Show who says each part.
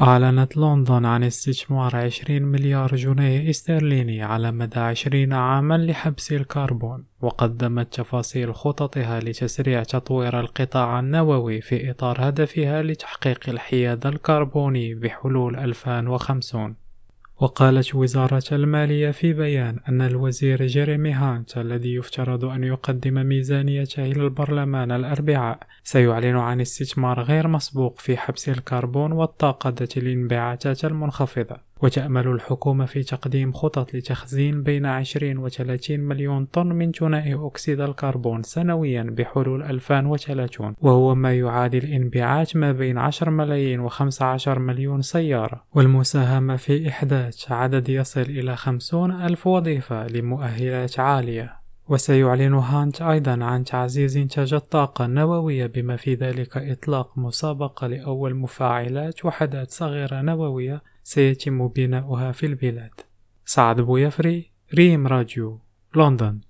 Speaker 1: أعلنت لندن عن استثمار 20 مليار جنيه استرليني على مدى 20 عاما لحبس الكربون وقدمت تفاصيل خططها لتسريع تطوير القطاع النووي في إطار هدفها لتحقيق الحياد الكربوني بحلول 2050 وقالت وزارة المالية في بيان أن الوزير جيريمي هانت الذي يفترض أن يقدم ميزانيته للبرلمان الأربعاء سيعلن عن استثمار غير مسبوق في حبس الكربون والطاقة ذات الانبعاثات المنخفضة. وتأمل الحكومة في تقديم خطط لتخزين بين 20 و 30 مليون طن من ثنائي أكسيد الكربون سنويا بحلول 2030 وهو ما يعادل انبعاث ما بين 10 ملايين و 15 مليون سيارة. والمساهمة في إحداث عدد يصل إلى 50 ألف وظيفة لمؤهلات عالية. وسيعلن هانت أيضا عن تعزيز إنتاج الطاقة النووية بما في ذلك إطلاق مسابقة لأول مفاعلات وحدات صغيرة نووية سيتم بناؤها في البلاد. سعد بويفري ريم راديو لندن.